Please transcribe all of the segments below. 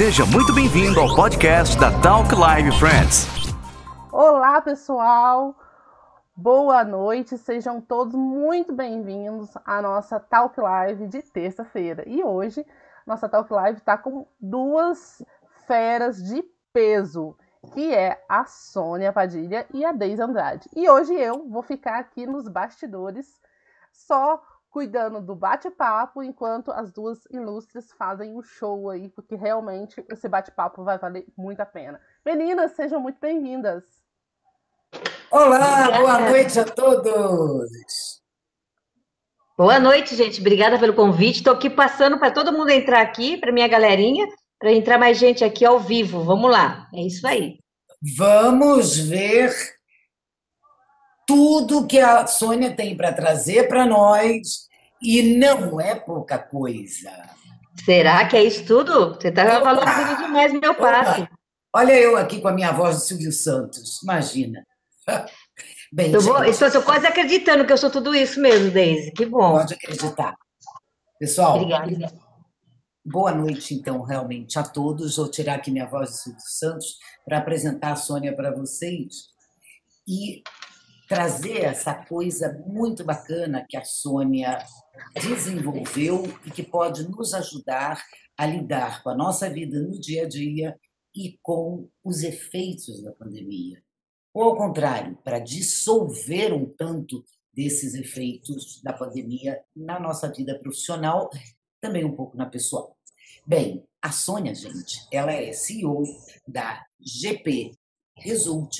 Seja muito bem-vindo ao podcast da Talk Live Friends. Olá, pessoal. Boa noite, sejam todos muito bem-vindos à nossa Talk Live de terça-feira. E hoje, nossa Talk Live está com duas feras de peso, que é a Sônia Padilha e a Deise Andrade. E hoje eu vou ficar aqui nos bastidores só cuidando do bate-papo enquanto as duas ilustres fazem o show aí, porque realmente esse bate-papo vai valer muito a pena. Meninas, sejam muito bem-vindas. Olá, boa noite a todos. Boa noite, gente. Obrigada pelo convite. Estou aqui passando para todo mundo entrar aqui, para minha galerinha, para entrar mais gente aqui ao vivo. Vamos lá. É isso aí. Vamos ver tudo que a Sônia tem para trazer para nós e não é pouca coisa. Será que é isso tudo? Você está valorizando demais meu passo. Olha eu aqui com a minha voz do Silvio Santos, imagina. Bem, eu vou, estou quase acreditando que eu sou tudo isso mesmo, Deise. Que bom. Pode acreditar. Pessoal, Obrigada. boa noite, então, realmente, a todos. Vou tirar aqui minha voz do Silvio Santos para apresentar a Sônia para vocês. E trazer essa coisa muito bacana que a Sônia desenvolveu e que pode nos ajudar a lidar com a nossa vida no dia a dia e com os efeitos da pandemia. Ou, ao contrário, para dissolver um tanto desses efeitos da pandemia na nossa vida profissional, também um pouco na pessoal. Bem, a Sônia, gente, ela é CEO da GP Result,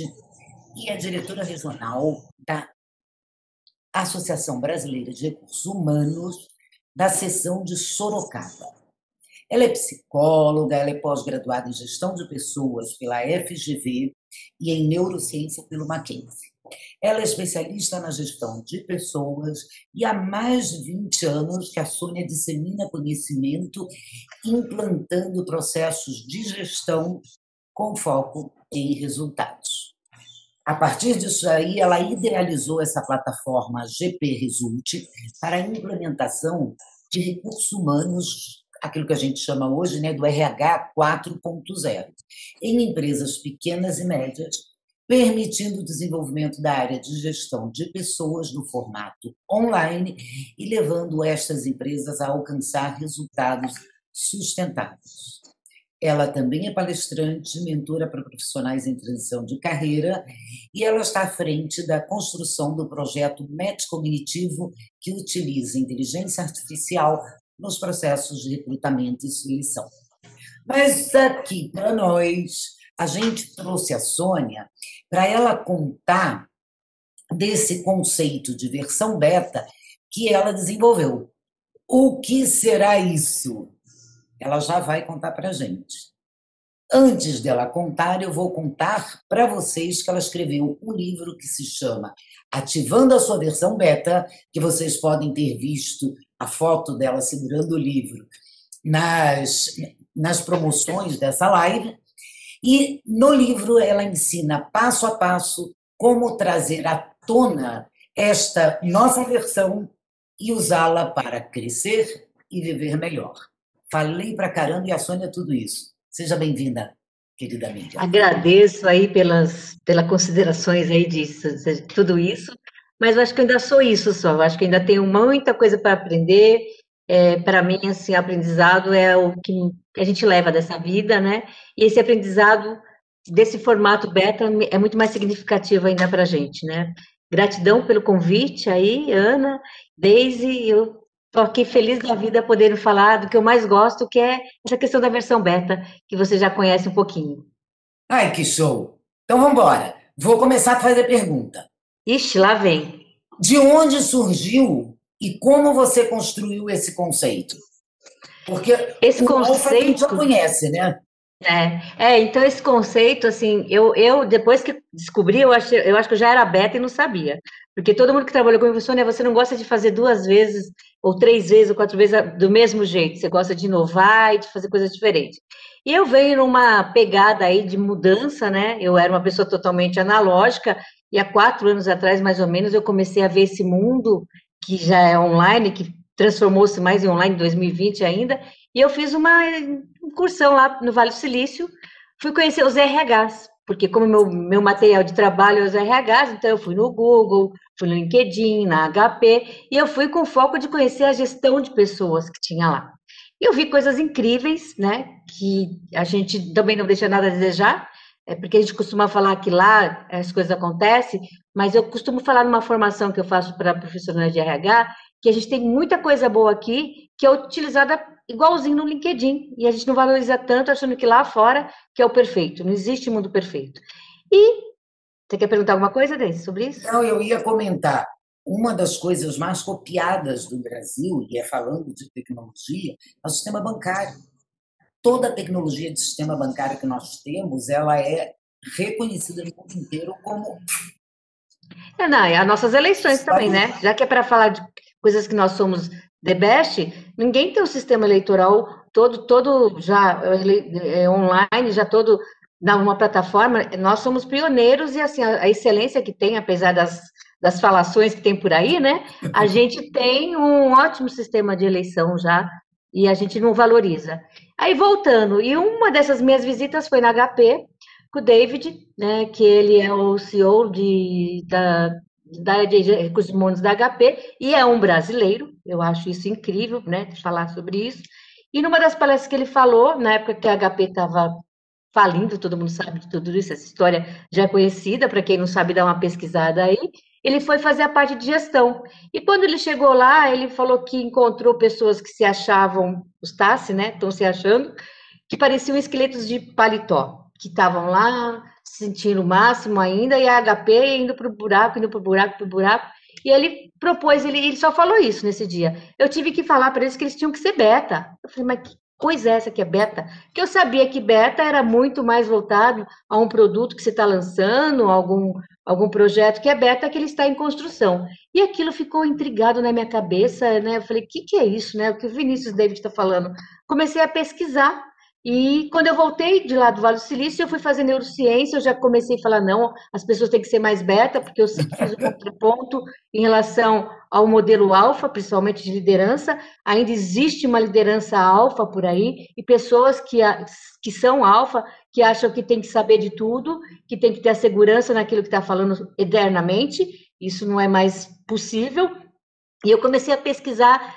e é diretora regional da Associação Brasileira de Recursos Humanos, da seção de Sorocaba. Ela é psicóloga, ela é pós-graduada em gestão de pessoas pela FGV e em neurociência pelo Mackenzie. Ela é especialista na gestão de pessoas e há mais de 20 anos que a Sônia dissemina conhecimento implantando processos de gestão com foco em resultados. A partir disso aí, ela idealizou essa plataforma GP Result para a implementação de recursos humanos, aquilo que a gente chama hoje né, do RH 4.0, em empresas pequenas e médias, permitindo o desenvolvimento da área de gestão de pessoas no formato online e levando estas empresas a alcançar resultados sustentáveis. Ela também é palestrante, mentora para profissionais em transição de carreira, e ela está à frente da construção do projeto MET Cognitivo, que utiliza inteligência artificial nos processos de recrutamento e seleção. Mas aqui para nós, a gente trouxe a Sônia para ela contar desse conceito de versão beta que ela desenvolveu. O que será isso? Ela já vai contar para a gente. Antes dela contar, eu vou contar para vocês que ela escreveu um livro que se chama Ativando a Sua Versão Beta, que vocês podem ter visto a foto dela segurando o livro nas, nas promoções dessa live. E no livro ela ensina passo a passo como trazer à tona esta nossa versão e usá-la para crescer e viver melhor. Falei pra caramba e a Sônia tudo isso. Seja bem-vinda, querida amiga. Agradeço aí pelas, pelas considerações aí disso, de tudo isso, mas acho que ainda sou isso só, acho que ainda tenho muita coisa para aprender. É, para mim, assim, aprendizado é o que a gente leva dessa vida, né? E esse aprendizado desse formato beta é muito mais significativo ainda para a gente, né? Gratidão pelo convite aí, Ana, Daisy, eu Estou aqui feliz da vida podendo falar do que eu mais gosto, que é essa questão da versão beta, que você já conhece um pouquinho. Ai, que show! Então vamos embora. Vou começar a fazer pergunta. Ixi, lá vem. De onde surgiu e como você construiu esse conceito? Porque esse o conceito já conhece, né? É, é, então esse conceito, assim, eu, eu depois que descobri, eu acho, eu acho que eu já era beta e não sabia. Porque todo mundo que trabalhou comigo falou, você não gosta de fazer duas vezes, ou três vezes, ou quatro vezes do mesmo jeito, você gosta de inovar e de fazer coisas diferentes. E eu venho numa pegada aí de mudança, né? Eu era uma pessoa totalmente analógica, e há quatro anos atrás, mais ou menos, eu comecei a ver esse mundo que já é online, que transformou-se mais em online em 2020 ainda, e eu fiz uma incursão lá no Vale do Silício, fui conhecer os RHs, porque como meu, meu material de trabalho é os RHs, então eu fui no Google, fui no LinkedIn, na HP, e eu fui com foco de conhecer a gestão de pessoas que tinha lá. E eu vi coisas incríveis, né, que a gente também não deixa nada a desejar, é porque a gente costuma falar que lá as coisas acontecem, mas eu costumo falar numa formação que eu faço para profissionais de RH, que a gente tem muita coisa boa aqui que é utilizada igualzinho no LinkedIn, e a gente não valoriza tanto achando que lá fora que é o perfeito, não existe mundo perfeito. E você quer perguntar alguma coisa, Deise, sobre isso? Não, eu ia comentar. Uma das coisas mais copiadas do Brasil, e é falando de tecnologia, é o sistema bancário. Toda a tecnologia de sistema bancário que nós temos, ela é reconhecida no mundo inteiro como é, não, e as nossões eleições também, né? Já que é para falar de coisas que nós somos the best, ninguém tem um sistema eleitoral todo, todo já é, online, já todo numa plataforma. Nós somos pioneiros e assim a, a excelência que tem, apesar das, das falações que tem por aí, né? A gente tem um ótimo sistema de eleição já e a gente não valoriza. Aí voltando, e uma dessas minhas visitas foi na HP com o David, né? Que ele é o CEO de, da da de recursos humanos da HP, e é um brasileiro, eu acho isso incrível, né, falar sobre isso. E numa das palestras que ele falou, na época que a HP estava falindo, todo mundo sabe de tudo isso, essa história já é conhecida, para quem não sabe, dá uma pesquisada aí, ele foi fazer a parte de gestão. E quando ele chegou lá, ele falou que encontrou pessoas que se achavam, os Tassi, né, estão se achando, que pareciam esqueletos de paletó, que estavam lá sentindo o máximo ainda, e a HP indo para o buraco, indo para o buraco, para o buraco. E ele propôs, ele, ele só falou isso nesse dia. Eu tive que falar para eles que eles tinham que ser beta. Eu falei, mas que coisa é essa que é beta? Porque eu sabia que beta era muito mais voltado a um produto que você está lançando, algum, algum projeto que é beta que ele está em construção. E aquilo ficou intrigado na minha cabeça, né? Eu falei, o que, que é isso, né? O que o Vinícius David está falando? Comecei a pesquisar e quando eu voltei de lá do Vale do Silício, eu fui fazer neurociência, eu já comecei a falar, não, as pessoas têm que ser mais beta, porque eu sempre fiz o contraponto em relação ao modelo alfa, principalmente de liderança. Ainda existe uma liderança alfa por aí, e pessoas que, que são alfa, que acham que tem que saber de tudo, que tem que ter a segurança naquilo que está falando eternamente. Isso não é mais possível. E eu comecei a pesquisar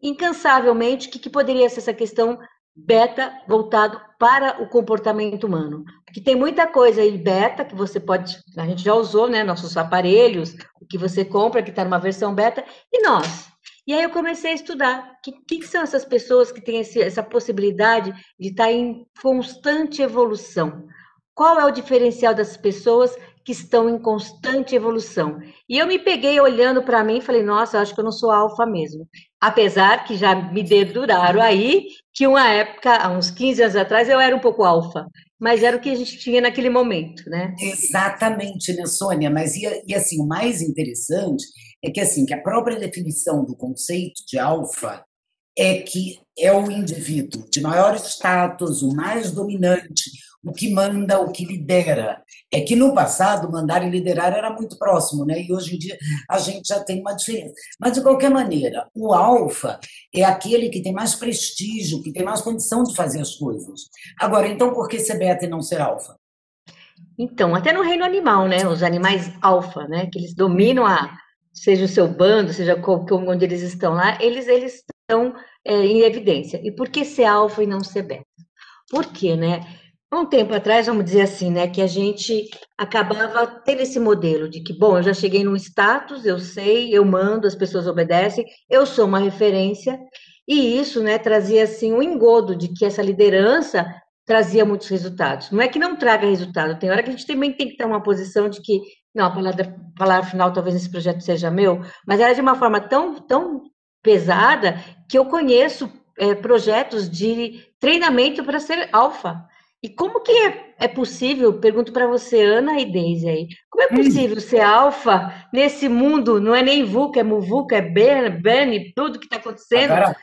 incansavelmente o que, que poderia ser essa questão beta voltado para o comportamento humano. Porque tem muita coisa aí beta que você pode, a gente já usou, né, nossos aparelhos, o que você compra que está numa versão beta, e nós. E aí eu comecei a estudar quem são essas pessoas que têm esse, essa possibilidade de estar tá em constante evolução. Qual é o diferencial das pessoas que estão em constante evolução? E eu me peguei olhando para mim e falei, nossa, acho que eu não sou alfa mesmo. Apesar que já me deduraram aí que uma época, há uns 15 anos atrás, eu era um pouco alfa, mas era o que a gente tinha naquele momento, né? Exatamente, né, Sônia? Mas e, e assim, o mais interessante é que assim, que a própria definição do conceito de alfa é que é o indivíduo de maior status, o mais dominante, o que manda, o que lidera. É que no passado, mandar e liderar era muito próximo, né? e hoje em dia a gente já tem uma diferença. Mas, de qualquer maneira, o alfa é aquele que tem mais prestígio, que tem mais condição de fazer as coisas. Agora, então, por que ser beta e não ser alfa? Então, até no reino animal, né? Os animais alfa, né? Que eles dominam a, seja o seu bando, seja onde eles estão lá, eles, eles estão é, em evidência. E por que ser alfa e não ser beta? Por quê, né? Um tempo atrás, vamos dizer assim, né, que a gente acabava tendo esse modelo de que, bom, eu já cheguei num status, eu sei, eu mando, as pessoas obedecem, eu sou uma referência, e isso, né, trazia, assim, um engodo de que essa liderança trazia muitos resultados. Não é que não traga resultado, tem hora que a gente também tem que ter uma posição de que, não, a palavra, a palavra final talvez esse projeto seja meu, mas era de uma forma tão, tão pesada que eu conheço é, projetos de treinamento para ser alfa. E como que é, é possível, pergunto para você, Ana e Deise aí, como é hum. possível hum. ser alfa nesse mundo, não é nem VUCA, é MUVUCA, é BEN, BEN, tudo que está acontecendo. Agora,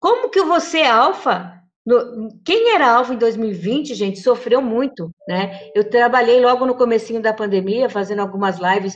como que você é alfa? Quem era alfa em 2020, gente, sofreu muito, né? Eu trabalhei logo no comecinho da pandemia, fazendo algumas lives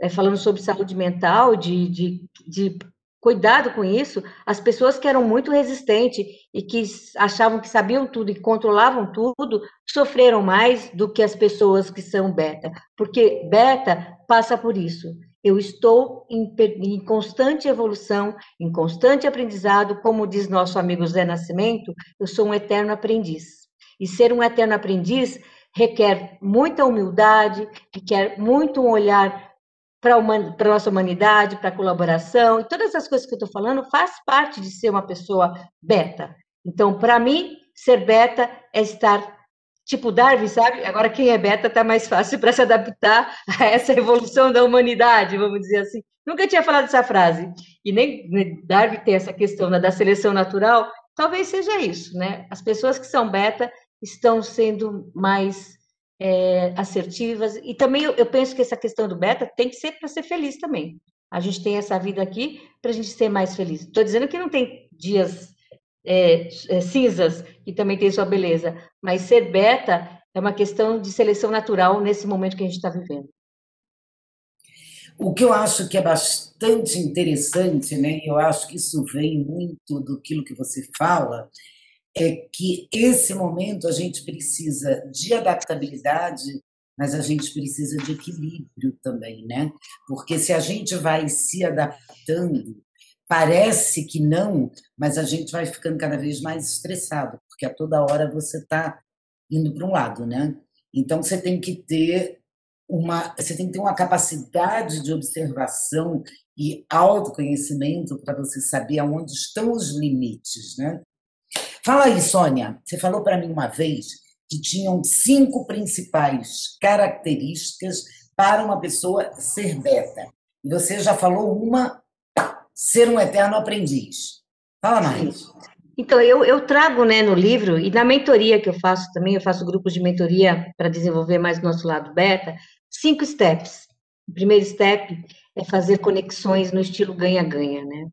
é, falando sobre saúde mental, de, de, de cuidado com isso, as pessoas que eram muito resistentes e que achavam que sabiam tudo e controlavam tudo, sofreram mais do que as pessoas que são beta, porque beta passa por isso. Eu estou em, em constante evolução, em constante aprendizado, como diz nosso amigo Zé Nascimento, eu sou um eterno aprendiz. E ser um eterno aprendiz requer muita humildade, requer muito um olhar para a nossa humanidade, para a colaboração, e todas as coisas que eu estou falando faz parte de ser uma pessoa beta. Então, para mim, ser beta é estar tipo Darwin, sabe? Agora quem é beta está mais fácil para se adaptar a essa evolução da humanidade, vamos dizer assim. Nunca tinha falado essa frase. E nem Darwin tem essa questão né, da seleção natural, talvez seja isso, né? As pessoas que são beta estão sendo mais é, assertivas. E também eu, eu, penso que essa questão do beta tem que ser para ser feliz também. A gente tem essa vida aqui para a gente ser mais feliz. Estou dizendo que não tem dias é, é, cinzas que também tem sua beleza, mas ser beta é uma questão de seleção natural nesse momento que a gente está vivendo. O que eu acho que é bastante interessante, né? Eu acho que isso vem muito do que você fala, é que esse momento a gente precisa de adaptabilidade, mas a gente precisa de equilíbrio também, né? Porque se a gente vai se adaptando, parece que não, mas a gente vai ficando cada vez mais estressado, porque a toda hora você está indo para um lado, né? Então você tem que ter uma, você tem que ter uma capacidade de observação e autoconhecimento para você saber aonde estão os limites, né? Fala aí, Sônia. Você falou para mim uma vez que tinham cinco principais características para uma pessoa ser beta. E você já falou uma, ser um eterno aprendiz. Fala mais. Então, eu, eu trago né, no livro, e na mentoria que eu faço também, eu faço grupos de mentoria para desenvolver mais o nosso lado beta, cinco steps. O primeiro step é fazer conexões no estilo ganha-ganha, né?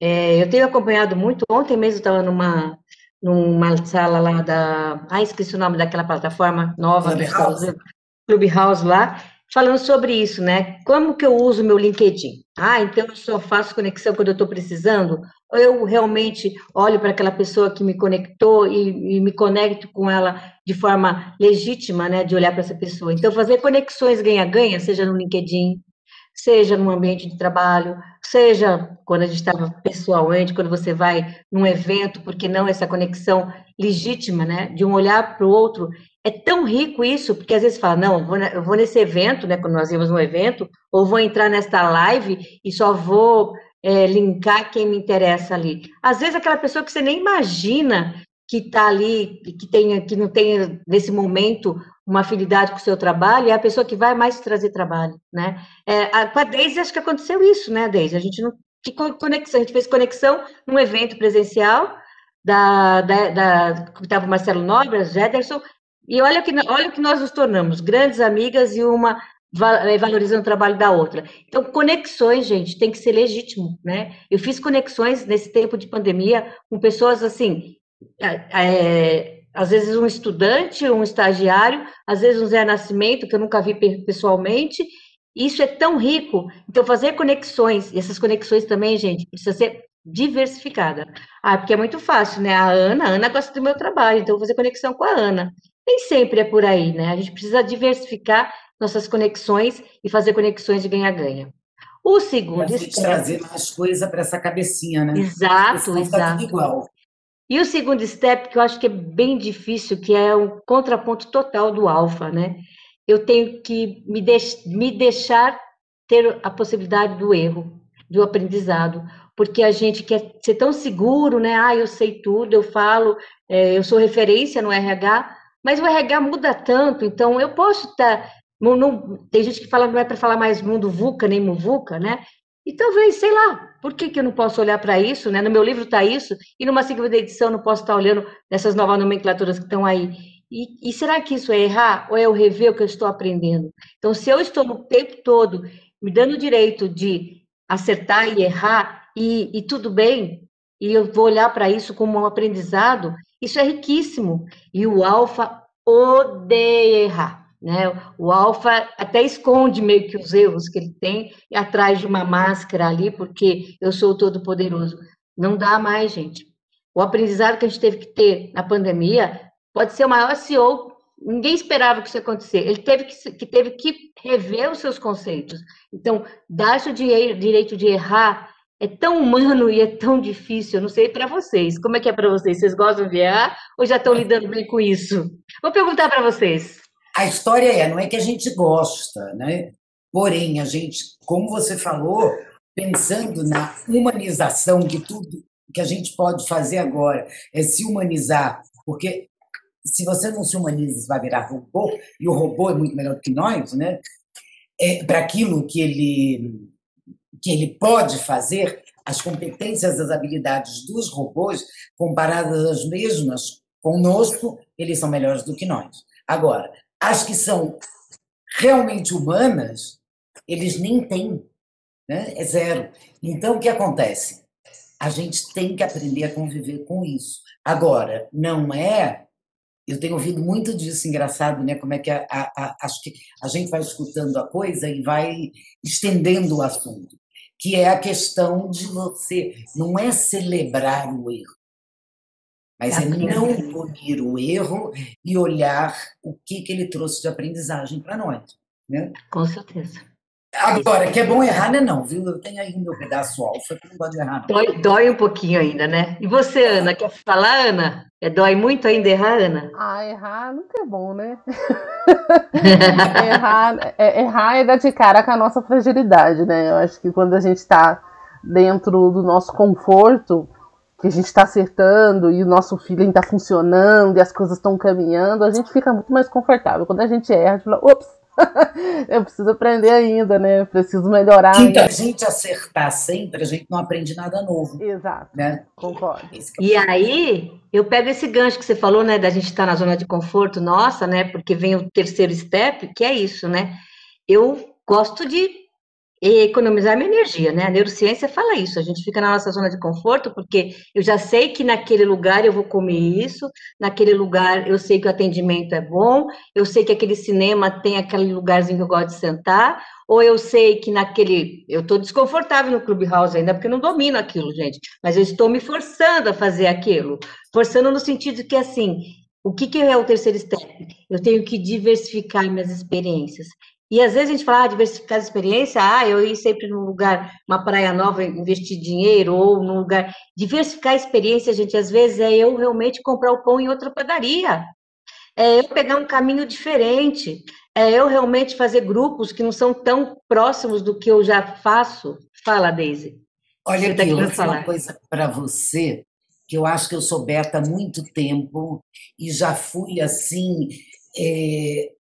É, eu tenho acompanhado muito, ontem mesmo estava numa numa sala lá da. Ah, esqueci o nome daquela plataforma nova. Clubhouse. Clubhouse lá, falando sobre isso, né? Como que eu uso meu LinkedIn? Ah, então eu só faço conexão quando eu estou precisando? Ou eu realmente olho para aquela pessoa que me conectou e, e, me conecto com ela de forma legítima, né? De olhar para essa pessoa. Então, fazer conexões ganha-ganha, seja no LinkedIn, seja no ambiente de trabalho, seja quando a gente estava pessoalmente, quando você vai num evento, porque não essa conexão legítima, né, de um olhar para o outro, é tão rico isso, porque às vezes fala, não, eu vou, nesse evento, né, quando nós íamos no evento, ou vou entrar nesta live e só vou é, linkar quem me interessa ali. Às vezes aquela pessoa que você nem imagina que está ali, que, tem, que não tem nesse momento uma afinidade com o seu trabalho, é a pessoa que vai mais trazer trabalho, né? É, a, com a Deise, acho que aconteceu isso, né, Deise? A gente não que conexão, a gente fez conexão num evento presencial da, da, da que estava o Marcelo Nobre, Jederson, e olha que olha que nós nos tornamos grandes amigas e uma é, valorizando o trabalho da outra. Então, conexões, gente, tem que ser legítimo, né? Eu fiz conexões nesse tempo de pandemia com pessoas assim, é, às vezes um estudante, um estagiário, às vezes um Zé Nascimento, que eu nunca vi pessoalmente. Isso é tão rico. Então, fazer conexões, e essas conexões também, gente, precisa ser diversificada. Ah, porque é muito fácil, né? A Ana, a Ana gosta do meu trabalho, então vou fazer conexão com a Ana. Nem sempre é por aí, né? A gente precisa diversificar nossas conexões e fazer conexões de ganha-ganha. O segundo. A gente trazer mais coisa para essa cabecinha, né? Exato, tá exato. igual. E o segundo step, que eu acho que é bem difícil, que é o contraponto total do alfa, né? Eu tenho que me, deix me deixar ter a possibilidade do erro, do aprendizado, porque a gente quer ser tão seguro, né? Ah, eu sei tudo, eu falo, é, eu sou referência no RH, mas o RH muda tanto, então eu posso estar. Tá, não, não, tem gente que fala não é para falar mais mundo VUCA nem MUVUCA, né? E talvez, sei lá, por que, que eu não posso olhar para isso? Né? No meu livro está isso, e numa segunda edição não posso estar olhando nessas novas nomenclaturas que estão aí. E, e, será que isso é errar ou é eu rever o que eu estou aprendendo? Então, se eu estou no tempo todo me dando o direito de acertar e errar, e, e tudo bem, e eu vou olhar para isso como um aprendizado, isso é riquíssimo. E o alfa odeia errar. Né? O alfa até esconde meio que os erros que ele tem atrás de uma máscara ali, porque eu sou todo poderoso. Não dá mais, gente. O aprendizado que a gente teve que ter na pandemia pode ser o maior CEO. Ninguém esperava que isso acontecer. Ele teve que, que teve que rever os seus conceitos. Então, dar-se o direito de errar é tão humano e é tão difícil. Eu não sei para vocês. Como é que é para vocês? Vocês gostam de errar ou já estão lidando bem com isso? Vou perguntar para vocês. A história é, não é que a gente gosta, né? Porém, a gente, como você falou, pensando na humanização de tudo que a gente pode fazer agora, é se humanizar, porque se você não se humaniza, você vai virar robô, e o robô é muito melhor que nós, né? É, para aquilo que ele que ele pode fazer, as competências, as habilidades dos robôs, comparadas às mesmas conosco, eles são melhores do que nós. Agora, as que são realmente humanas, eles nem têm, né? é zero. Então, o que acontece? A gente tem que aprender a conviver com isso. Agora, não é. Eu tenho ouvido muito disso, engraçado, né? Como é que a, a, a, acho que a gente vai escutando a coisa e vai estendendo o assunto que é a questão de você não é celebrar o erro, mas é não punir o erro e olhar o que, que ele trouxe de aprendizagem para nós. Né? Com certeza. Agora, que é bom errar, né? Não, viu? Eu tenho aí o meu pedaço alfa que não pode errar, não. Dói, dói um pouquinho ainda, né? E você, Ana, quer falar, Ana? É, dói muito ainda errar, Ana? Ah, errar nunca é bom, né? errar, é, errar é dar de cara com a nossa fragilidade, né? Eu acho que quando a gente está dentro do nosso conforto, que a gente está acertando e o nosso feeling está funcionando e as coisas estão caminhando, a gente fica muito mais confortável. Quando a gente erra, a gente fala, ops, eu preciso aprender ainda, né? preciso melhorar. Se a gente acertar sempre, a gente não aprende nada novo. Exato. Né? Concordo. É e aí, eu pego esse gancho que você falou, né? Da gente estar tá na zona de conforto, nossa, né? Porque vem o terceiro step, que é isso, né? Eu gosto de e economizar minha energia, né? A neurociência fala isso, a gente fica na nossa zona de conforto, porque eu já sei que naquele lugar eu vou comer isso, naquele lugar eu sei que o atendimento é bom, eu sei que aquele cinema tem aquele lugarzinho que eu gosto de sentar, ou eu sei que naquele. Eu estou desconfortável no Clubhouse ainda, porque eu não domino aquilo, gente, mas eu estou me forçando a fazer aquilo, forçando no sentido que, assim, o que, que é o terceiro step? Eu tenho que diversificar minhas experiências. E às vezes a gente fala, ah, diversificar a experiência, ah, eu ir sempre num lugar, uma praia nova, investir dinheiro, ou num lugar. Diversificar a experiência, gente, às vezes é eu realmente comprar o pão em outra padaria. É eu pegar um caminho diferente. É eu realmente fazer grupos que não são tão próximos do que eu já faço. Fala, Daisy. Olha tá aqui, eu falar uma coisa para você, que eu acho que eu sou beta há muito tempo e já fui assim. É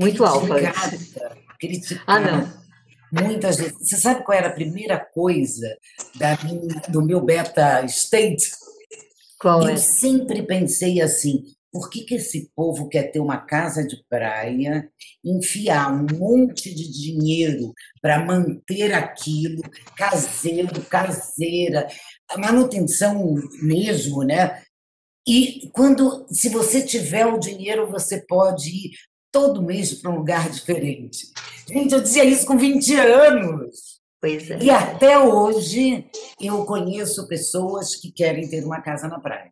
muito alfa. Criticada. Ah, não. Muitas vezes. Você sabe qual era a primeira coisa da minha, do meu beta state? Qual Eu é? sempre pensei assim: por que, que esse povo quer ter uma casa de praia, enfiar um monte de dinheiro para manter aquilo, caseiro, caseira, a manutenção mesmo, né? E quando, se você tiver o dinheiro, você pode ir todo mês para um lugar diferente. Gente, eu dizia isso com 20 anos. Pois é. E até hoje eu conheço pessoas que querem ter uma casa na praia.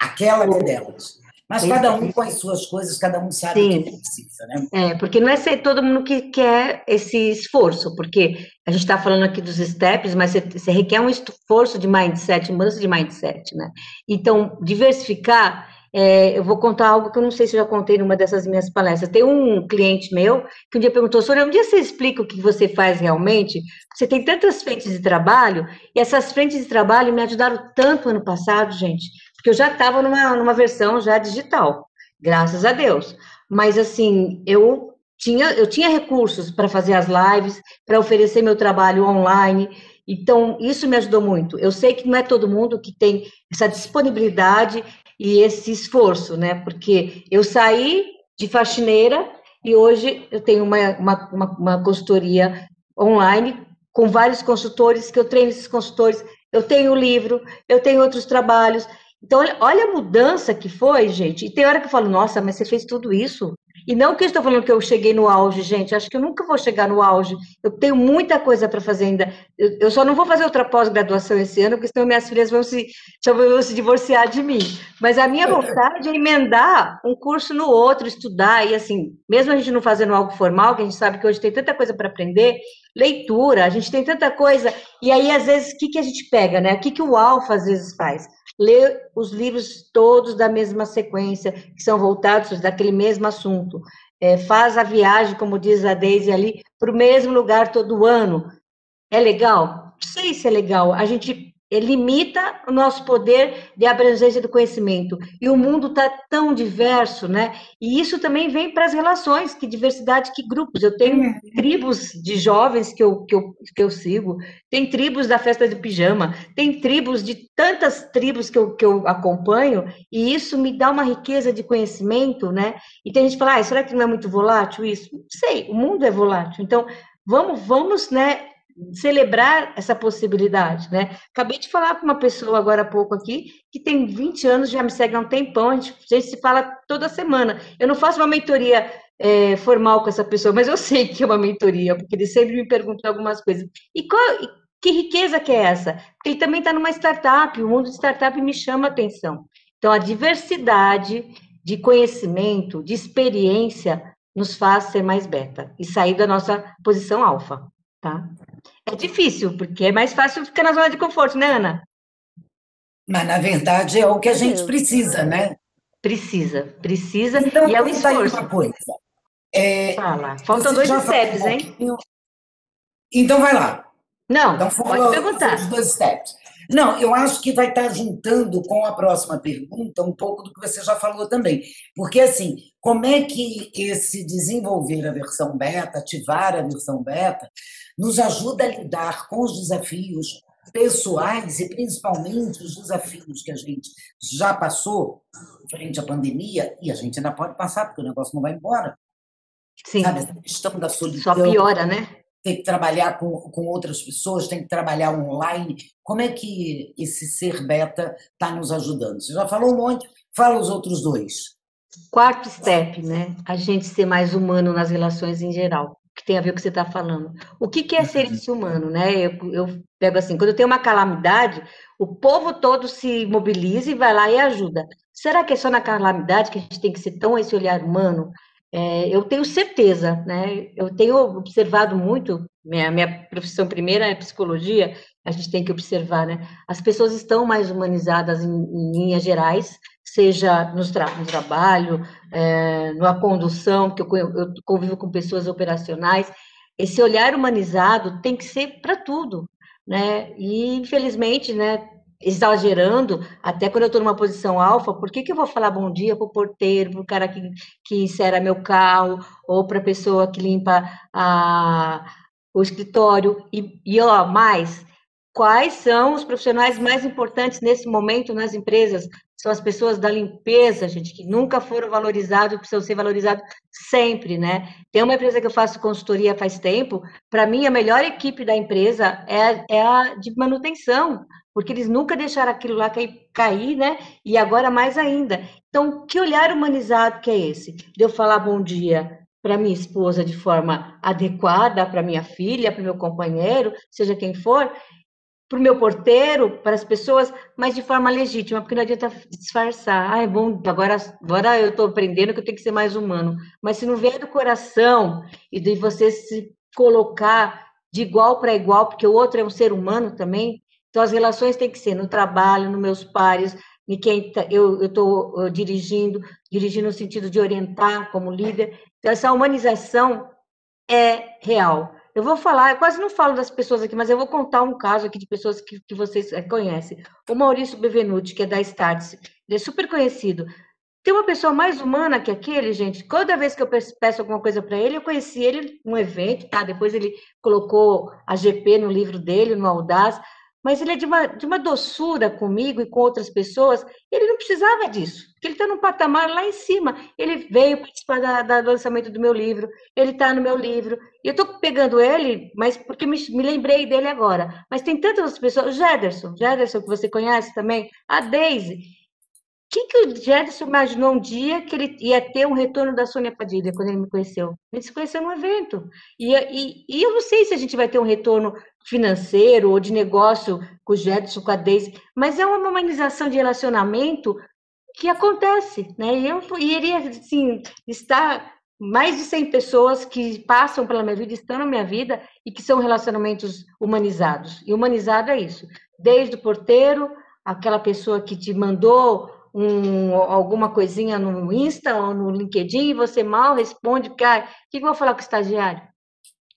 Aquela é delas. Mas cada um com as suas coisas, cada um sabe Sim. o que precisa, né? É, porque não é ser todo mundo que quer esse esforço, porque a gente está falando aqui dos steps, mas você, você, requer um esforço de mindset, mudança de mindset, né? Então, diversificar é, eu vou contar algo que eu não sei se eu já contei numa dessas minhas palestras. Tem um cliente meu que um dia perguntou, Sônia, um dia você explica o que você faz realmente? Você tem tantas frentes de trabalho, e essas frentes de trabalho me ajudaram tanto ano passado, gente, porque eu já estava numa, numa versão já digital, graças a Deus. Mas, assim, eu tinha, eu tinha recursos para fazer as lives, para oferecer meu trabalho online, então, isso me ajudou muito. Eu sei que não é todo mundo que tem essa disponibilidade e esse esforço, né? Porque eu saí de faxineira e hoje eu tenho uma, uma, uma, uma consultoria online com vários consultores, que eu treino esses consultores, eu tenho o livro, eu tenho outros trabalhos. Então, olha a mudança que foi, gente. E tem hora que eu falo, nossa, mas você fez tudo isso E não que eu estou falando que eu cheguei no auge, gente, acho que eu nunca vou chegar no auge. Eu tenho muita coisa para fazer ainda. Eu, eu, só não vou fazer outra pós-graduação esse ano, porque senão minhas filhas vão se, vão se divorciar de mim. Mas a minha vontade é emendar um curso no outro, estudar, e assim, mesmo a gente não fazendo algo formal, que a gente sabe que hoje tem tanta coisa para aprender, leitura, a gente tem tanta coisa, e aí, às vezes, o que, que a gente pega, né? O que, que o Alfa às vezes faz? Lê os livros todos da mesma sequência, que são voltados daquele mesmo assunto. É, faz a viagem, como diz a Daisy ali, para o mesmo lugar todo ano. É legal? Não sei se é legal. A gente limita o nosso poder de abrangência do conhecimento. E o mundo está tão diverso, né? E isso também vem para as relações, que diversidade, que grupos. Eu tenho tribos de jovens que eu, que, eu, que eu sigo, tem tribos da festa de pijama, tem tribos de tantas tribos que eu, que eu acompanho, e isso me dá uma riqueza de conhecimento, né? E tem gente que fala, ah, será que não é muito volátil isso? Não sei, o mundo é volátil. Então, vamos, vamos, né, celebrar essa possibilidade, né? Acabei de falar com uma pessoa agora há pouco aqui, que tem 20 anos, já me segue há um tempão, a gente, a gente se fala toda semana. Eu não faço uma mentoria é, formal com essa pessoa, mas eu sei que é uma mentoria, porque ele sempre me pergunta algumas coisas. E qual, que riqueza que é essa? Ele também está numa startup, o mundo de startup me chama a atenção. Então, a diversidade de conhecimento, de experiência, nos faz ser mais beta e sair da nossa posição alfa, tá? É difícil, porque é mais fácil ficar na zona de conforto, né, Ana? Mas, na verdade, é o que a gente precisa, né? Precisa, precisa, então, e é um esforço. Uma coisa. É, Fala, faltam dois steps, um hein? Então, vai lá. Não, então, pode perguntar. Os dois steps. Não, eu acho que vai estar juntando com a próxima pergunta um pouco do que você já falou também. Porque, assim, como é que esse desenvolver a versão beta, ativar a versão beta, nos ajuda a lidar com os desafios pessoais e principalmente os desafios que a gente já passou frente à pandemia e a gente ainda pode passar porque o negócio não vai embora. Sim. Sabe, essa questão da solidão. Só piora, né? Tem que trabalhar com, com outras pessoas, tem que trabalhar online. Como é que esse ser beta está nos ajudando? Você já falou um monte, fala os outros dois. Quarto step, né? A gente ser mais humano nas relações em geral que tem a ver com o que você está falando. O que, que é ser uhum. humano, né? Eu, eu pego assim, quando tem uma calamidade, o povo todo se mobiliza e vai lá e ajuda. Será que é só na calamidade que a gente tem que ser tão esse olhar humano? É, eu tenho certeza, né? Eu tenho observado muito, minha, minha profissão primeira é psicologia, a gente tem que observar, né? As pessoas estão mais humanizadas em, em linhas gerais, seja no, tra no trabalho, é, na condução, que eu, eu convivo com pessoas operacionais. Esse olhar humanizado tem que ser para tudo, né? E infelizmente, né? Exagerando, até quando eu estou numa posição alfa, por que, que eu vou falar bom dia para o porteiro, para o cara que, que insera meu carro, ou para a pessoa que limpa a, o escritório? E, e ó, mais, quais são os profissionais mais importantes nesse momento nas empresas? São as pessoas da limpeza, gente, que nunca foram valorizados, precisam ser valorizados sempre, né? Tem uma empresa que eu faço consultoria faz tempo, para mim a melhor equipe da empresa é, é a de manutenção, porque eles nunca deixaram aquilo lá cair, né? E agora mais ainda. Então, que olhar humanizado que é esse? De eu falar bom dia para minha esposa de forma adequada, para minha filha, para meu companheiro, seja quem for, para o meu porteiro, para as pessoas, mas de forma legítima, porque não adianta disfarçar. Ah, é bom, agora, agora eu estou aprendendo que eu tenho que ser mais humano. Mas se não vier do coração e de você se colocar de igual para igual, porque o outro é um ser humano também, então as relações têm que ser no trabalho, nos meus pares, em quem tá, eu estou dirigindo, dirigindo no sentido de orientar como líder. Então, essa humanização é real. Eu vou falar, eu quase não falo das pessoas aqui, mas eu vou contar um caso aqui de pessoas que, que vocês eh, conhecem. O Maurício Bevenuti, que é da Startse, ele é super conhecido. Tem uma pessoa mais humana que aquele, gente. Toda vez que eu peço alguma coisa para ele, eu conheci ele num evento, tá? Depois ele colocou a GP no livro dele, no Audaz mas ele é de uma, de uma doçura comigo e com outras pessoas. Ele não precisava disso, porque ele está num patamar lá em cima. Ele veio participar da, da, do lançamento do meu livro, ele está no meu livro. E eu estou pegando ele, mas porque me, me, lembrei dele agora. Mas tem tantas pessoas, o Jederson, Jederson, que você conhece também, a Daisy. que, que o Gerson imaginou um dia que ele ia ter um retorno da Sônia Padilha quando ele me conheceu? Ele se conheceu num evento. E, e, e, eu não sei se a gente vai ter um retorno financeiro ou de negócio com o Gerson, com a Deise, mas é uma humanização de relacionamento que acontece, né? E eu iria, assim, estar mais de 100 pessoas que passam pela minha vida, estão na minha vida e que são relacionamentos humanizados. E humanizado é isso, desde o porteiro, aquela pessoa que te mandou um, alguma coisinha no Insta ou no LinkedIn e você mal responde, cara, o que, que eu vou falar com o estagiário?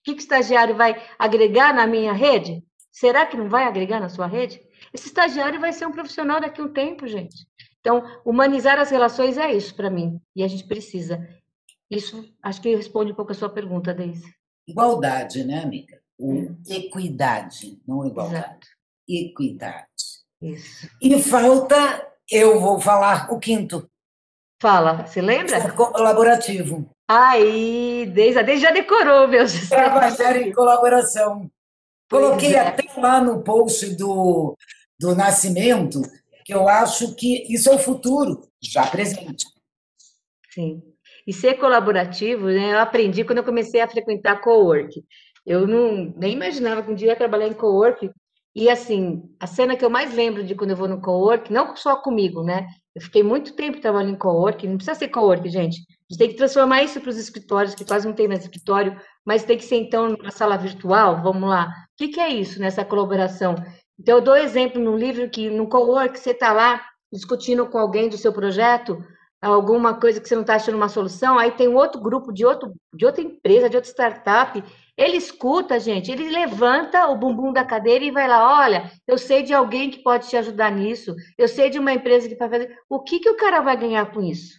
O que, que o estagiário vai agregar na minha rede? Será que não vai agregar na sua rede? Esse estagiário vai ser um profissional daqui a um tempo, gente. Então, humanizar as relações é isso para mim. E a gente precisa. Isso, acho que responde um pouco a sua pergunta, Deise. Igualdade, né, amiga? O equidade, não igualdade. Exato. Equidade. Isso. E falta eu vou falar o quinto. Fala, se lembra? Colaborativo. Aí, desde, desde já decorou, meu Trabalhar em colaboração. Coloquei é. até lá no post do, do Nascimento, que eu acho que isso é o futuro, já presente. Sim. E ser colaborativo, né, eu aprendi quando eu comecei a frequentar co-work. Eu não, nem imaginava que um dia ia trabalhar em co-work, e assim, a cena que eu mais lembro de quando eu vou no cowork, não só comigo, né? Eu fiquei muito tempo trabalhando em cowork, não precisa ser cowork, gente. A gente tem que transformar isso para os escritórios, que quase não tem mais escritório, mas tem que ser então numa sala virtual. Vamos lá. O que, que é isso nessa colaboração? Então, eu dou exemplo no livro que no cowork você está lá discutindo com alguém do seu projeto, alguma coisa que você não está achando uma solução, aí tem outro grupo de, outro, de outra empresa, de outra startup, ele escuta, gente, ele levanta o bumbum da cadeira e vai lá, olha, eu sei de alguém que pode te ajudar nisso, eu sei de uma empresa que vai fazer. O que, que o cara vai ganhar com isso?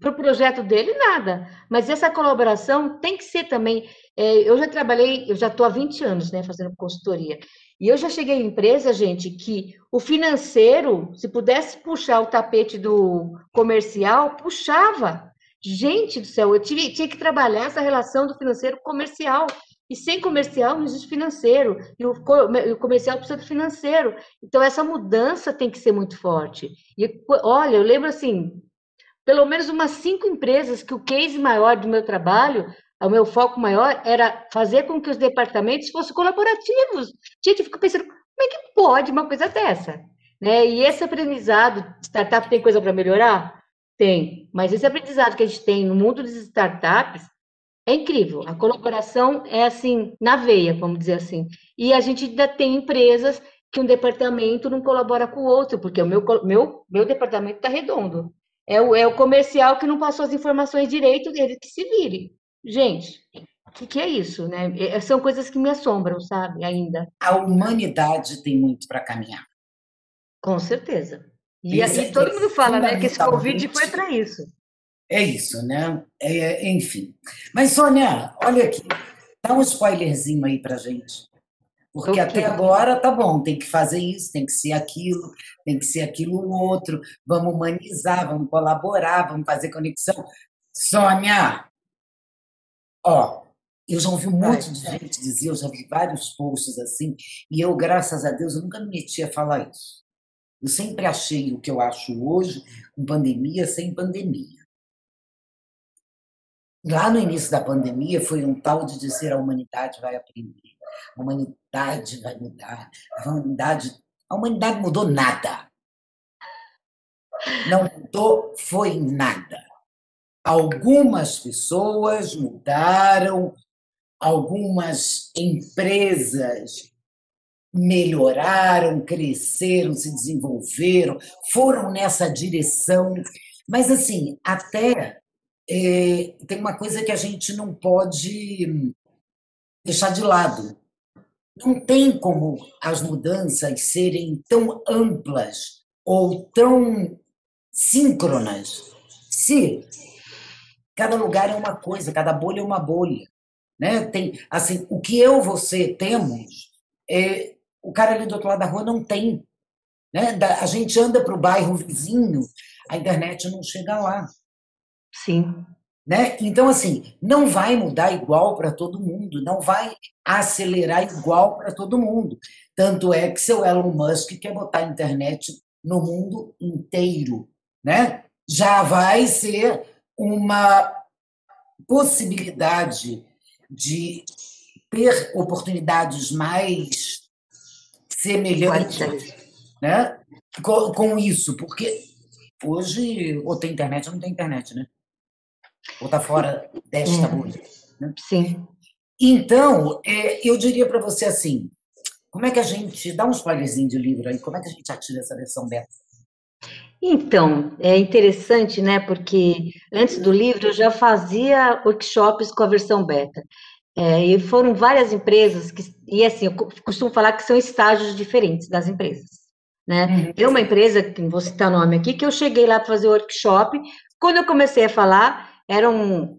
Para o projeto dele, nada. Mas essa colaboração tem que ser também. É, eu já trabalhei, eu já estou há 20 anos né, fazendo consultoria. E eu já cheguei em empresa, gente, que o financeiro, se pudesse puxar o tapete do comercial, puxava. Gente do céu, eu tive, tinha que trabalhar essa relação do financeiro comercial. E sem comercial não existe financeiro. E o, o comercial precisa do financeiro. Então, essa mudança tem que ser muito forte. E olha, eu lembro assim, pelo menos umas cinco empresas que o case maior do meu trabalho, o meu foco maior, era fazer com que os departamentos fossem colaborativos. Gente, eu fico pensando, como é que pode uma coisa dessa? Né? E esse aprendizado, startup tem coisa para melhorar? Tem, mas esse aprendizado que a gente tem no mundo das startups é incrível. A colaboração é assim, na veia, vamos dizer assim. E a gente ainda tem empresas que um departamento não colabora com o outro, porque o meu, meu, meu departamento está redondo. É o, é o comercial que não passou as informações direito dele que se vire. Gente, o que, que, é isso, né? É, são coisas que me assombram, sabe, ainda. A humanidade tem muito para caminhar. Com certeza. E, aí todo mundo fala né, que esse Covid foi para isso. É isso, né? É, enfim. Mas, Sônia, olha aqui. Dá um spoilerzinho aí para gente. Porque okay. até agora tá bom, tem que fazer isso, tem que ser aquilo, tem que ser aquilo outro, vamos humanizar, vamos colaborar, vamos fazer conexão. Sônia, ó, eu já ouvi um monte de gente dizer, eu já vi vários posts assim, e eu, graças a Deus, eu nunca me meti a falar isso. Eu sempre achei o que eu acho hoje, com pandemia sem pandemia. Lá no início da pandemia foi um tal de dizer a humanidade vai aprender, a humanidade vai mudar, a humanidade, a humanidade mudou nada. Não mudou foi nada. Algumas pessoas mudaram, algumas empresas melhoraram, cresceram, se desenvolveram, foram nessa direção. Mas, assim, até é, tem uma coisa que a gente não pode deixar de lado. Não tem como as mudanças serem tão amplas ou tão síncronas se cada lugar é uma coisa, cada bolha é uma bolha. Né? Tem, assim, o que eu você temos é, o cara ali do outro lado da rua não tem. Né? A gente anda para o bairro vizinho, a internet não chega lá. Sim. Né? Então, assim, não vai mudar igual para todo mundo, não vai acelerar igual para todo mundo. Tanto é que seu Elon Musk quer botar a internet no mundo inteiro, né? Já vai ser uma possibilidade de ter oportunidades mais semelhantes, né? Com, com isso, porque hoje ou tem internet ou não tem internet, né? Ou está fora desta É. bolha. Né? Sim. Então, é, eu diria para você assim, como é que a gente dá um spoilerzinho de livro aí? Como é que a gente atira essa versão beta? Então, é interessante, né? Porque antes do livro eu já fazia workshops com a versão beta. É, e foram várias empresas que, e assim, eu co- costumo falar que são estágios diferentes das empresas, né? Uhum. Tem uma empresa, que vou citar nome aqui, que eu cheguei lá para fazer o workshop. Quando eu comecei a falar, eram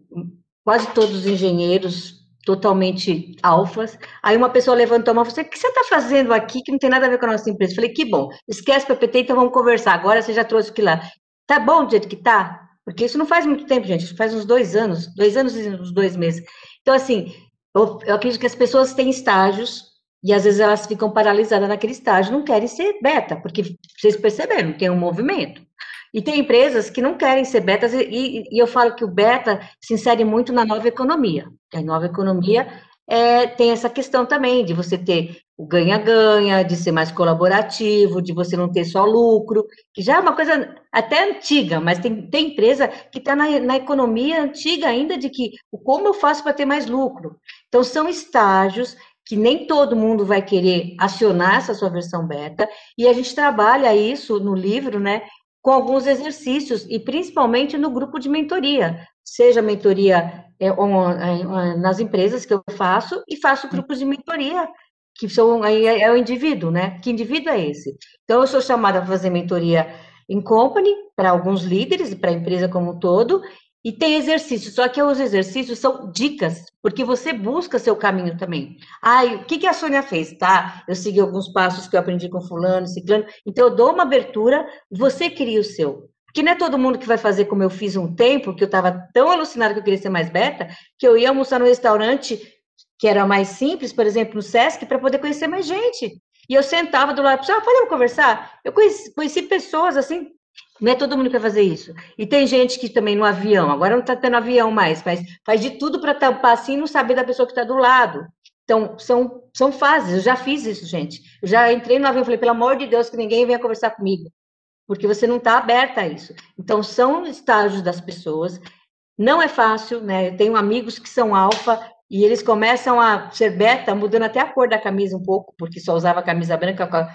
quase todos engenheiros totalmente alfas. Aí uma pessoa levantou a mão e falou assim, o que você está fazendo aqui que não tem nada a ver com a nossa empresa? Eu falei, que bom, esquece PPT, então vamos conversar. Agora você já trouxe o que lá. Tá bom do jeito que tá? Porque isso não faz muito tempo, gente, isso faz uns dois anos, dois anos e uns dois meses. Então, assim, eu, eu acredito que as pessoas têm estágios e às vezes elas ficam paralisadas naquele estágio, não querem ser beta, porque vocês perceberam, tem um movimento. E tem empresas que não querem ser betas, e, e- eu falo que o beta se insere muito na nova economia. A nova economia é, tem essa questão também de você ter o ganha-ganha, de ser mais colaborativo, de você não ter só lucro, que já é uma coisa até antiga, mas tem, tem empresa que está na, na economia antiga ainda de que como eu faço para ter mais lucro. Então, são estágios que nem todo mundo vai querer acionar essa sua versão beta, e a gente trabalha isso no livro, né, com alguns exercícios, e principalmente no grupo de mentoria, seja mentoria nas empresas que eu faço, e faço grupos de mentoria, que são, aí é, é o indivíduo, né? Que indivíduo é esse? Então, eu sou chamada para fazer mentoria em company, para alguns líderes, para a empresa como um todo, e tem exercícios, só que os exercícios são dicas, porque você busca seu caminho também. Ai, o que, que a Sônia fez? Tá, eu segui alguns passos que eu aprendi com fulano, ciclano, então eu dou uma abertura, você cria o seu. Porque não é todo mundo que vai fazer como eu fiz um tempo, que eu estava tão alucinada que eu queria ser mais beta, que eu ia almoçar no restaurante que era mais simples, por exemplo, no Sesc, para poder conhecer mais gente. E eu sentava do lado, pessoal, ah, podemos conversar? Eu conheci, conheci pessoas assim, não é todo mundo que vai fazer isso. E tem gente que também no avião, agora não está tendo avião mais, mas faz de tudo para tampar assim e não saber da pessoa que está do lado. Então, são, são fases, eu já fiz isso, gente. Eu já entrei no avião e falei, pelo amor de Deus, que ninguém venha conversar comigo, porque você não está aberta a isso. Então, são estágios das pessoas, não é fácil, né? Eu tenho amigos que são alfa e eles começam a ser beta, mudando até a cor da camisa um pouco, porque só usava camisa branca.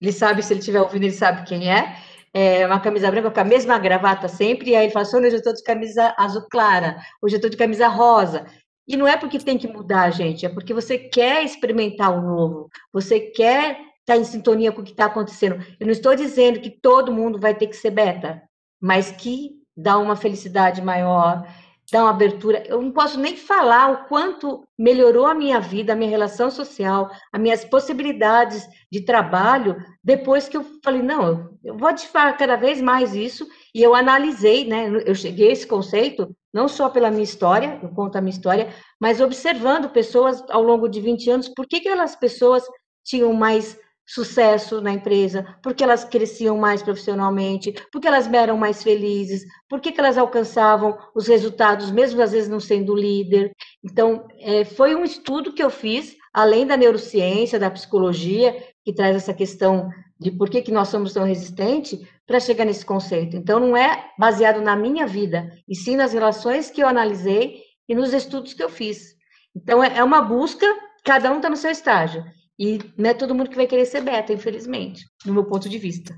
Ele sabe, se ele estiver ouvindo, ele sabe quem é. É uma camisa branca com a mesma gravata sempre, e aí ele fala, Sônia, hoje eu estou de camisa azul clara, hoje eu estou de camisa rosa. E não é porque tem que mudar, gente, é porque você quer experimentar o novo, você quer estar em sintonia com o que está acontecendo. Eu não estou dizendo que todo mundo vai ter que ser beta, mas que dá uma felicidade maior, dá uma abertura. Eu não posso nem falar o quanto melhorou a minha vida, a minha relação social, as minhas possibilidades de trabalho, depois que eu falei, não, eu vou ativar cada vez mais isso, e eu analisei, né, eu cheguei a esse conceito, não só pela minha história, eu conto a minha história, mas observando pessoas ao longo de 20 anos, por que, que aquelas pessoas tinham mais sucesso na empresa, porque elas cresciam mais profissionalmente, porque elas eram mais felizes, porque que elas alcançavam os resultados, mesmo às vezes não sendo líder. Então, é, foi um estudo que eu fiz, além da neurociência, da psicologia, que traz essa questão de por que, que nós somos tão resistentes, para chegar nesse conceito. Então, não é baseado na minha vida, e sim nas relações que eu analisei e nos estudos que eu fiz. Então, é, é uma busca, cada um está no seu estágio. E não é todo mundo que vai querer ser beta, infelizmente, no meu ponto de vista.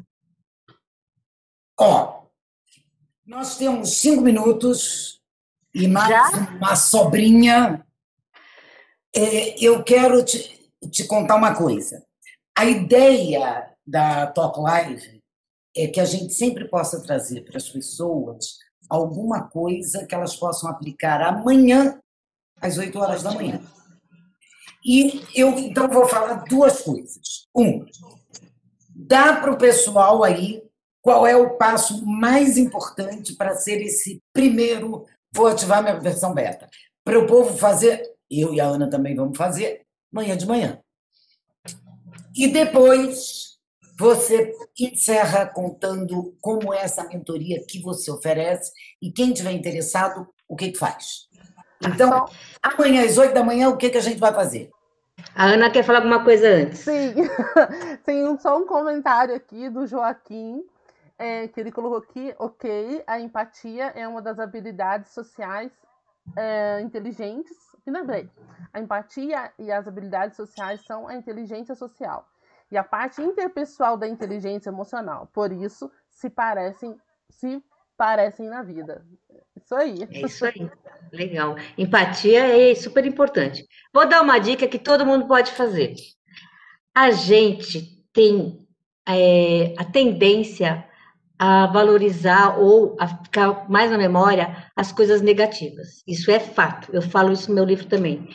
Ó, nós temos cinco minutos e mais Já? uma sobrinha. É, eu quero te, te contar uma coisa. A ideia da Talk Live é que a gente sempre possa trazer para as pessoas alguma coisa que elas possam aplicar amanhã, às 8 horas da manhã. E eu então vou falar duas coisas. Um, dá para o pessoal aí qual é o passo mais importante para ser esse primeiro. Vou ativar minha versão beta. Para o povo fazer, eu e a Ana também vamos fazer, manhã de manhã. E depois, você encerra contando como é essa mentoria que você oferece e quem tiver interessado, o que, que faz. Então, amanhã às oito da manhã, o que, que a gente vai fazer? A Ana quer falar alguma coisa antes. Sim, tem só um comentário aqui do Joaquim, é, que ele colocou aqui, ok, a empatia é uma das habilidades sociais é, inteligentes. E lembrei, a empatia e as habilidades sociais são a inteligência social e a parte interpessoal da inteligência emocional. Por isso, se parecem, se parecem na vida. Isso aí. É isso aí. Legal. Empatia é super importante. Vou dar uma dica que todo mundo pode fazer. A gente tem é, a tendência a valorizar ou a ficar mais na memória as coisas negativas. Isso é fato. Eu falo isso no meu livro também.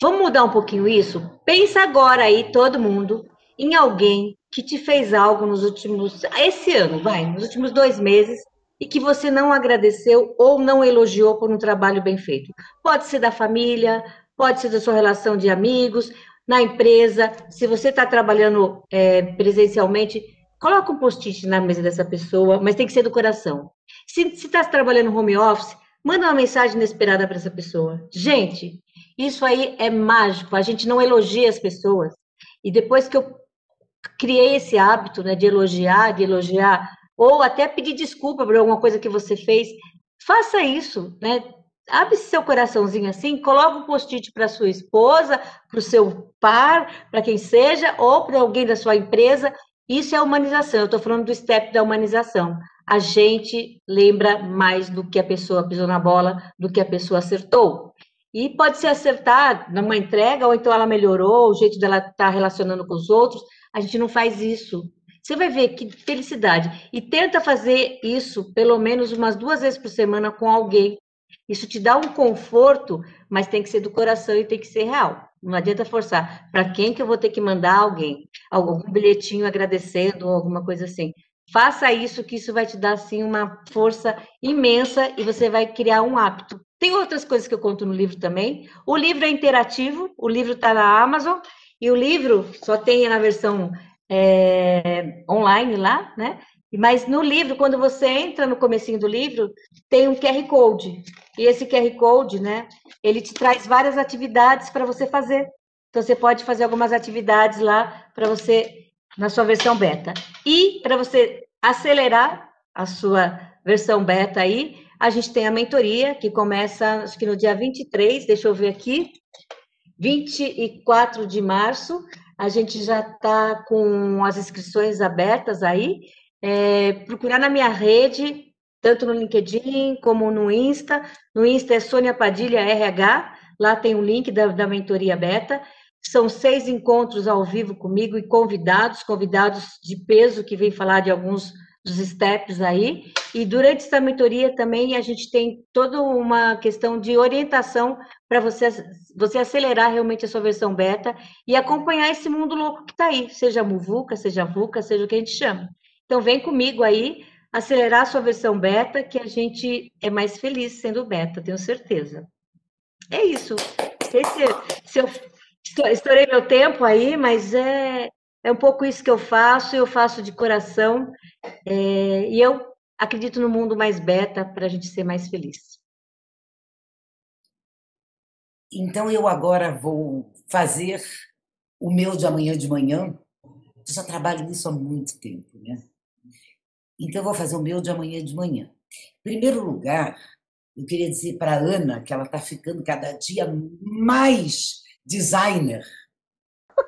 Vamos mudar um pouquinho isso? Pensa agora aí, todo mundo, em alguém que te fez algo nos últimos, esse ano, vai, nos últimos dois meses, e que você não agradeceu ou não elogiou por um trabalho bem feito. Pode ser da família, pode ser da sua relação de amigos, na empresa. Se você está trabalhando é, presencialmente, coloca um post-it na mesa dessa pessoa, mas tem que ser do coração. Se está trabalhando home office, manda uma mensagem inesperada para essa pessoa. Gente, isso aí é mágico. A gente não elogia as pessoas. E depois que eu criei esse hábito né, de elogiar, de elogiar, ou até pedir desculpa por alguma coisa que você fez, faça isso, né? Abre seu coraçãozinho assim, coloca um post-it para sua esposa, para o seu par, para quem seja, ou para alguém da sua empresa. Isso é humanização. Eu estou falando do step da humanização. A gente lembra mais do que a pessoa pisou na bola, do que a pessoa acertou. E pode se acertar numa entrega, ou então ela melhorou, o jeito dela estar tá relacionando com os outros. A gente não faz isso. Você vai ver que felicidade. E tenta fazer isso pelo menos umas duas vezes por semana com alguém. Isso te dá um conforto, mas tem que ser do coração e tem que ser real. Não adianta forçar. Para quem que eu vou ter que mandar alguém? Algum bilhetinho agradecendo ou alguma coisa assim. Faça isso, que isso vai te dar assim uma força imensa e você vai criar um hábito. Tem outras coisas que eu conto no livro também. O livro é interativo, o livro está na Amazon e o livro só tem na versão é, online lá, né? Mas no livro, quando você entra no comecinho do livro, tem um QR Code. E esse QR Code, né, ele te traz várias atividades para você fazer. Então você pode fazer algumas atividades lá para você na sua versão beta. E para você acelerar a sua versão beta aí, a gente tem a mentoria que começa acho que no dia 23, deixa eu ver aqui, 24 de março, a gente já está com as inscrições abertas aí. É, procurar na minha rede, tanto no LinkedIn como no Insta. No Insta é Sônia Padilha RH, lá tem o um link da, da mentoria beta. São seis encontros ao vivo comigo e convidados, convidados de peso que vêm falar de alguns dos steps aí. E durante essa mentoria também a gente tem toda uma questão de orientação para você, você acelerar realmente a sua versão beta e acompanhar esse mundo louco que está aí, seja Muvuca, seja VUCA, seja o que a gente chama. Então vem comigo aí, acelerar a sua versão beta, que a gente é mais feliz sendo beta, tenho certeza. É isso. Sei se, se eu estourei meu tempo aí, mas é, é um pouco isso que eu faço, eu faço de coração, é, e eu acredito no mundo mais beta para a gente ser mais feliz. Então eu agora vou fazer o meu de amanhã de manhã. Eu já trabalho nisso há muito tempo, né? Então eu vou fazer o meu de amanhã de manhã. Em primeiro lugar, eu queria dizer para a Ana que ela está ficando cada dia mais designer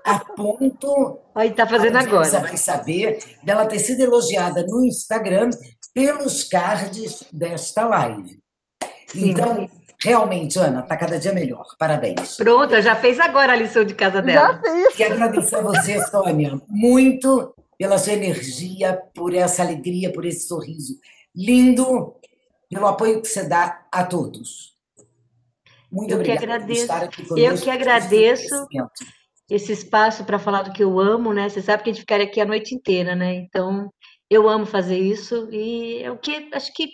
a ponto. Aí está fazendo agora. Você vai saber dela ter sido elogiada no Instagram pelos cards desta live. Sim. Então, realmente, Ana, está cada dia melhor. Parabéns. Pronto, já fez agora a lição de casa dela. Já fez. Quero agradecer a você, Sônia, muito pela sua energia, por essa alegria, por esse sorriso lindo, pelo apoio que você dá a todos. Muito eu obrigada. Que agradeço. eu que agradeço esse espaço para falar do que eu amo, né? Você sabe que a gente ficaria aqui a noite inteira, né? Então, eu amo fazer isso e é o que acho que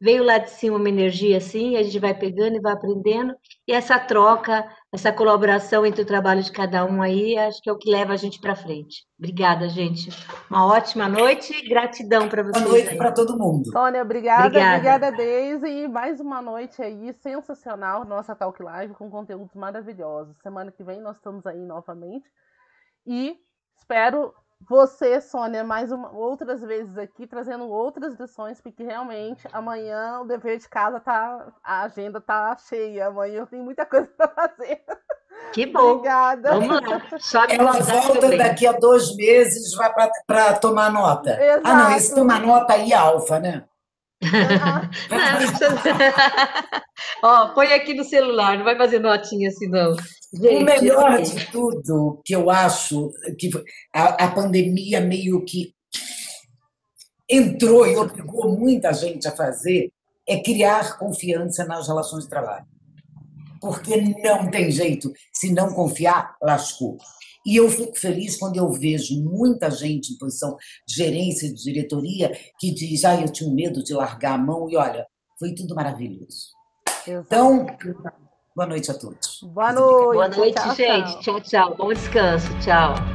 veio lá de cima uma energia assim, a gente vai pegando e vai aprendendo, e essa troca essa colaboração entre o trabalho de cada um aí, acho que é o que leva a gente para frente. Obrigada, gente. Uma ótima noite e gratidão para vocês. Boa noite para todo mundo. Sônia, obrigada. Obrigada, obrigada Deise. E mais uma noite aí sensacional, nossa Talk Live, com conteúdos maravilhosos. Semana que vem nós estamos aí novamente. E espero você, Sônia, mais uma, outras vezes aqui, trazendo outras lições, porque realmente amanhã o dever de casa tá. A agenda tá cheia. Amanhã eu tenho muita coisa para fazer. Que bom. Obrigada. Vamos lá. Só Ela volta daqui a dois meses, vai para tomar nota. Exato. Ah, não, esse tomar nota aí é alfa, né? Ó, põe aqui no celular, não vai fazer notinha assim, não. Gente, o melhor de tudo, que eu acho que a, a pandemia meio que entrou e obrigou muita gente a fazer, é criar confiança nas relações de trabalho. Porque não tem jeito, se não confiar, lascou. E eu fico feliz quando eu vejo muita gente em posição de gerência, de diretoria, que diz: ah, eu tinha medo de largar a mão, e olha, foi tudo maravilhoso. Então, boa noite a todos. Boa noite. Boa noite, tchau, gente. Tchau, tchau. Bom descanso. Tchau.